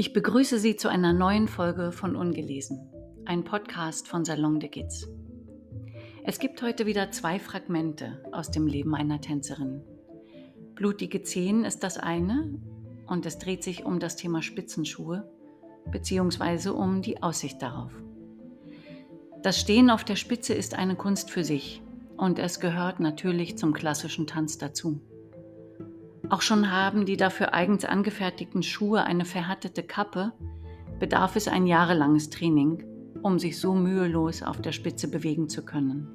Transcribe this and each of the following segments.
Ich begrüße Sie zu einer neuen Folge von Ungelesen, ein Podcast von Salon de Giz. Es gibt heute wieder zwei Fragmente aus dem Leben einer Tänzerin. Blutige Zehen ist das eine und es dreht sich um das Thema Spitzenschuhe beziehungsweise um die Aussicht darauf. Das Stehen auf der Spitze ist eine Kunst für sich und es gehört natürlich zum klassischen Tanz dazu. Auch schon haben die dafür eigens angefertigten Schuhe eine verhärtete Kappe, bedarf es ein jahrelanges Training, um sich so mühelos auf der Spitze bewegen zu können.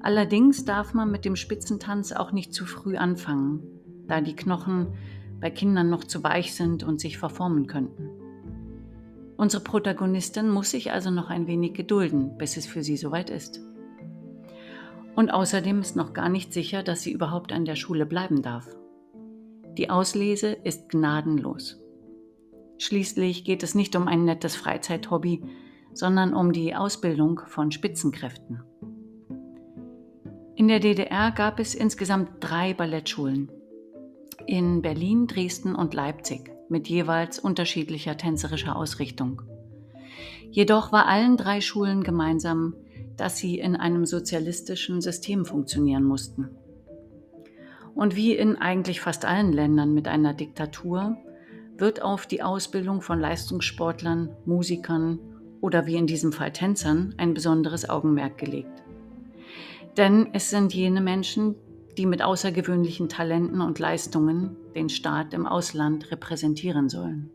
Allerdings darf man mit dem Spitzentanz auch nicht zu früh anfangen, da die Knochen bei Kindern noch zu weich sind und sich verformen könnten. Unsere Protagonistin muss sich also noch ein wenig gedulden, bis es für sie soweit ist. Und außerdem ist noch gar nicht sicher, dass sie überhaupt an der Schule bleiben darf. Die Auslese ist gnadenlos. Schließlich geht es nicht um ein nettes Freizeithobby, sondern um die Ausbildung von Spitzenkräften. In der DDR gab es insgesamt drei Ballettschulen. In Berlin, Dresden und Leipzig mit jeweils unterschiedlicher tänzerischer Ausrichtung. Jedoch war allen drei Schulen gemeinsam, dass sie in einem sozialistischen System funktionieren mussten. Und wie in eigentlich fast allen Ländern mit einer Diktatur wird auf die Ausbildung von Leistungssportlern, Musikern oder wie in diesem Fall Tänzern ein besonderes Augenmerk gelegt. Denn es sind jene Menschen, die mit außergewöhnlichen Talenten und Leistungen den Staat im Ausland repräsentieren sollen.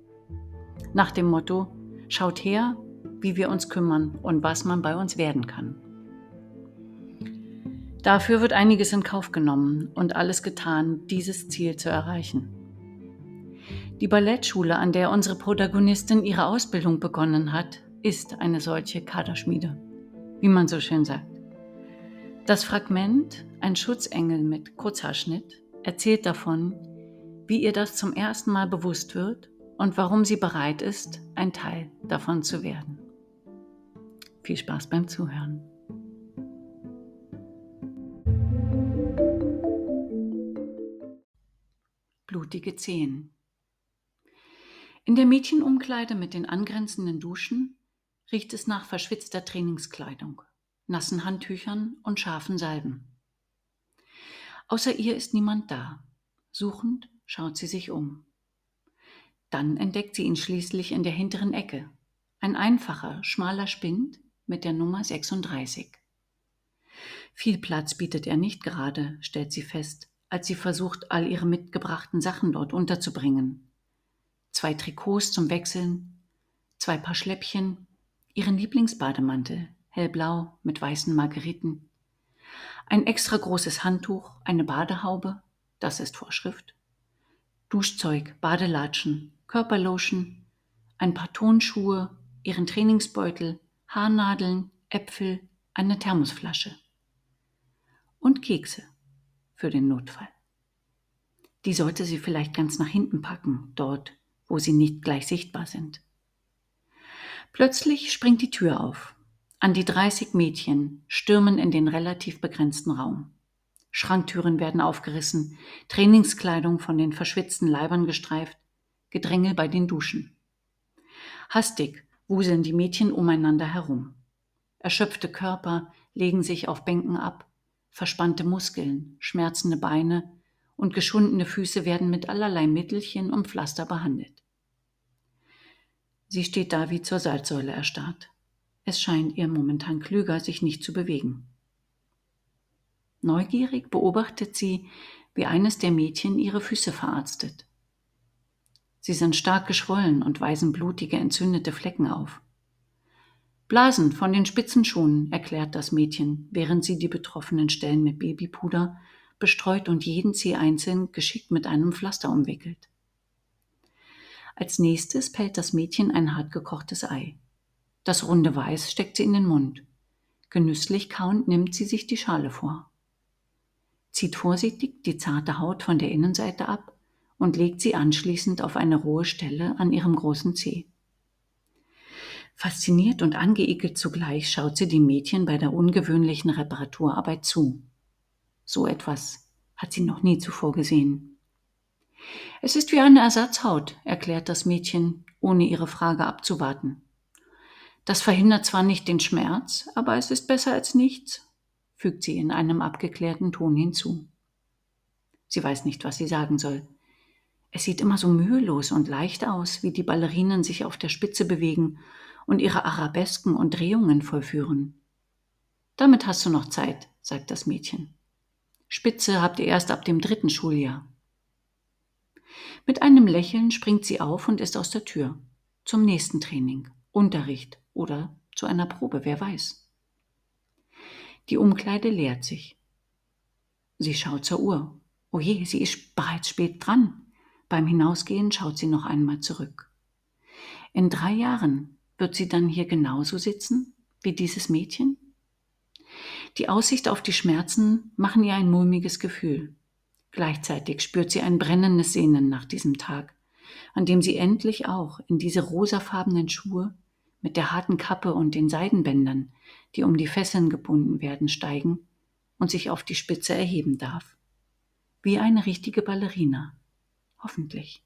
Nach dem Motto, schaut her, wie wir uns kümmern und was man bei uns werden kann. Dafür wird einiges in Kauf genommen und alles getan, dieses Ziel zu erreichen. Die Ballettschule, an der unsere Protagonistin ihre Ausbildung begonnen hat, ist eine solche Kaderschmiede, wie man so schön sagt. Das Fragment, ein Schutzengel mit Kurzhaarschnitt, erzählt davon, wie ihr das zum ersten Mal bewusst wird und warum sie bereit ist, ein Teil davon zu werden. Viel Spaß beim Zuhören. Blutige Zehen. In der Mädchenumkleide mit den angrenzenden Duschen riecht es nach verschwitzter Trainingskleidung, nassen Handtüchern und scharfen Salben. Außer ihr ist niemand da. Suchend schaut sie sich um. Dann entdeckt sie ihn schließlich in der hinteren Ecke. Ein einfacher, schmaler Spind mit der Nummer 36. Viel Platz bietet er nicht gerade, stellt sie fest, als sie versucht, all ihre mitgebrachten Sachen dort unterzubringen. Zwei Trikots zum Wechseln, zwei Paar Schläppchen, ihren Lieblingsbademantel, hellblau mit weißen Margeriten, ein extra großes Handtuch, eine Badehaube, das ist Vorschrift, Duschzeug, Badelatschen, Körperlotion, ein paar Tonschuhe, ihren Trainingsbeutel, Haarnadeln, Äpfel, eine Thermosflasche und Kekse für den Notfall. Die sollte sie vielleicht ganz nach hinten packen, dort, wo sie nicht gleich sichtbar sind. Plötzlich springt die Tür auf. An die 30 Mädchen stürmen in den relativ begrenzten Raum. Schranktüren werden aufgerissen, Trainingskleidung von den verschwitzten Leibern gestreift, Gedränge bei den Duschen. Hastig wuseln die Mädchen umeinander herum. Erschöpfte Körper legen sich auf Bänken ab, Verspannte Muskeln, schmerzende Beine und geschundene Füße werden mit allerlei Mittelchen und Pflaster behandelt. Sie steht da wie zur Salzsäule erstarrt. Es scheint ihr momentan klüger, sich nicht zu bewegen. Neugierig beobachtet sie, wie eines der Mädchen ihre Füße verarztet. Sie sind stark geschwollen und weisen blutige, entzündete Flecken auf. Blasen von den Spitzenschuhen, erklärt das Mädchen, während sie die betroffenen Stellen mit Babypuder bestreut und jeden Zeh einzeln geschickt mit einem Pflaster umwickelt. Als nächstes pellt das Mädchen ein hart gekochtes Ei. Das runde Weiß steckt sie in den Mund. Genüsslich kauend nimmt sie sich die Schale vor. Zieht vorsichtig die zarte Haut von der Innenseite ab und legt sie anschließend auf eine rohe Stelle an ihrem großen Zeh. Fasziniert und angeekelt zugleich schaut sie dem Mädchen bei der ungewöhnlichen Reparaturarbeit zu. So etwas hat sie noch nie zuvor gesehen. Es ist wie eine Ersatzhaut, erklärt das Mädchen, ohne ihre Frage abzuwarten. Das verhindert zwar nicht den Schmerz, aber es ist besser als nichts, fügt sie in einem abgeklärten Ton hinzu. Sie weiß nicht, was sie sagen soll. Es sieht immer so mühelos und leicht aus, wie die Ballerinen sich auf der Spitze bewegen und ihre Arabesken und Drehungen vollführen. Damit hast du noch Zeit, sagt das Mädchen. Spitze habt ihr erst ab dem dritten Schuljahr. Mit einem Lächeln springt sie auf und ist aus der Tür. Zum nächsten Training, Unterricht oder zu einer Probe, wer weiß. Die Umkleide leert sich. Sie schaut zur Uhr. Oh je, sie ist bereits spät dran. Beim Hinausgehen schaut sie noch einmal zurück. In drei Jahren wird sie dann hier genauso sitzen wie dieses Mädchen? Die Aussicht auf die Schmerzen machen ihr ein mulmiges Gefühl. Gleichzeitig spürt sie ein brennendes Sehnen nach diesem Tag, an dem sie endlich auch in diese rosafarbenen Schuhe mit der harten Kappe und den Seidenbändern, die um die Fesseln gebunden werden, steigen und sich auf die Spitze erheben darf. Wie eine richtige Ballerina. Hoffentlich.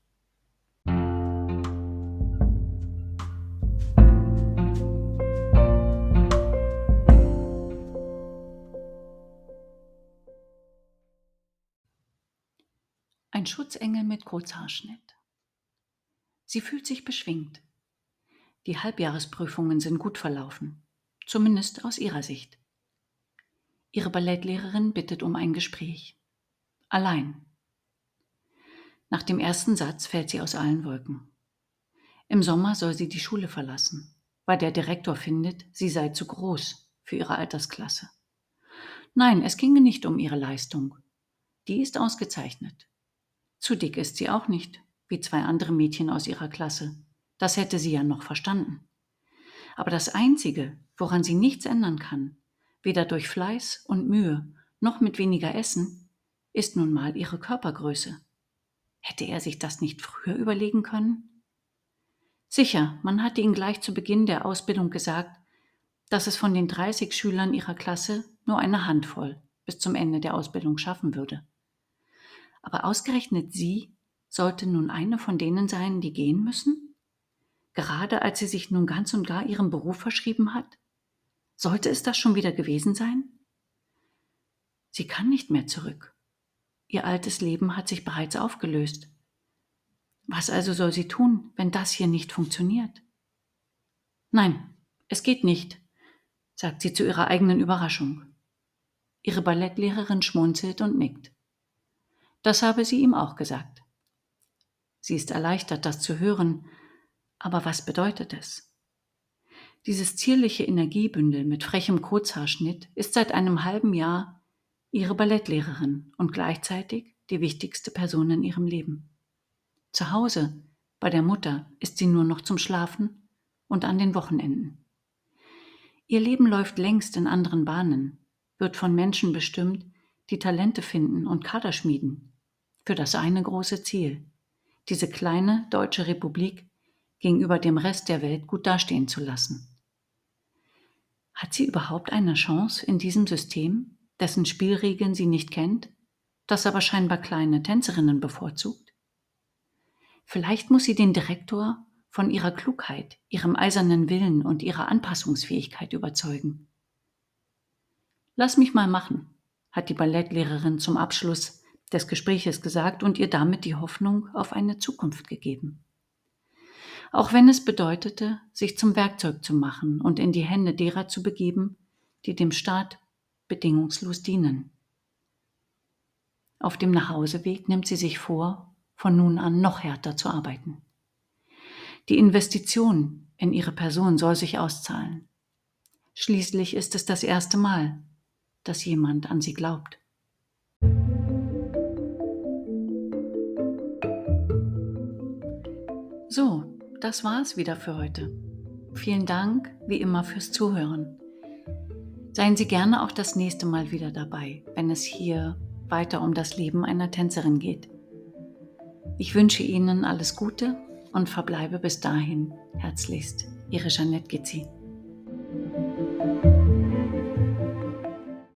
Ein Schutzengel mit Kurzhaarschnitt. Sie fühlt sich beschwingt. Die Halbjahresprüfungen sind gut verlaufen, zumindest aus ihrer Sicht. Ihre Ballettlehrerin bittet um ein Gespräch. Allein. Nach dem ersten Satz fällt sie aus allen Wolken. Im Sommer soll sie die Schule verlassen, weil der Direktor findet, sie sei zu groß für ihre Altersklasse. Nein, es ginge nicht um ihre Leistung. Die ist ausgezeichnet. Zu dick ist sie auch nicht, wie zwei andere Mädchen aus ihrer Klasse. Das hätte sie ja noch verstanden. Aber das Einzige, woran sie nichts ändern kann, weder durch Fleiß und Mühe noch mit weniger Essen, ist nun mal ihre Körpergröße. Hätte er sich das nicht früher überlegen können? Sicher, man hatte ihm gleich zu Beginn der Ausbildung gesagt, dass es von den 30 Schülern ihrer Klasse nur eine Handvoll bis zum Ende der Ausbildung schaffen würde. Aber ausgerechnet sie sollte nun eine von denen sein, die gehen müssen? Gerade als sie sich nun ganz und gar ihrem Beruf verschrieben hat? Sollte es das schon wieder gewesen sein? Sie kann nicht mehr zurück. Ihr altes Leben hat sich bereits aufgelöst. Was also soll sie tun, wenn das hier nicht funktioniert? Nein, es geht nicht, sagt sie zu ihrer eigenen Überraschung. Ihre Ballettlehrerin schmunzelt und nickt. Das habe sie ihm auch gesagt. Sie ist erleichtert, das zu hören, aber was bedeutet es? Dieses zierliche Energiebündel mit frechem Kurzhaarschnitt ist seit einem halben Jahr ihre Ballettlehrerin und gleichzeitig die wichtigste Person in ihrem Leben. Zu Hause, bei der Mutter, ist sie nur noch zum Schlafen und an den Wochenenden. Ihr Leben läuft längst in anderen Bahnen, wird von Menschen bestimmt, die Talente finden und Kader schmieden, für das eine große Ziel, diese kleine deutsche Republik gegenüber dem Rest der Welt gut dastehen zu lassen. Hat sie überhaupt eine Chance in diesem System, dessen Spielregeln sie nicht kennt, das aber scheinbar kleine Tänzerinnen bevorzugt? Vielleicht muss sie den Direktor von ihrer Klugheit, ihrem eisernen Willen und ihrer Anpassungsfähigkeit überzeugen. Lass mich mal machen, hat die Ballettlehrerin zum Abschluss des Gespräches gesagt und ihr damit die Hoffnung auf eine Zukunft gegeben. Auch wenn es bedeutete, sich zum Werkzeug zu machen und in die Hände derer zu begeben, die dem Staat bedingungslos dienen. Auf dem Nachhauseweg nimmt sie sich vor, von nun an noch härter zu arbeiten. Die Investition in ihre Person soll sich auszahlen. Schließlich ist es das erste Mal, dass jemand an sie glaubt. So, das war's wieder für heute. Vielen Dank, wie immer, fürs Zuhören. Seien Sie gerne auch das nächste Mal wieder dabei, wenn es hier weiter um das Leben einer Tänzerin geht. Ich wünsche Ihnen alles Gute und verbleibe bis dahin herzlichst. Ihre Jeanette Gizzi.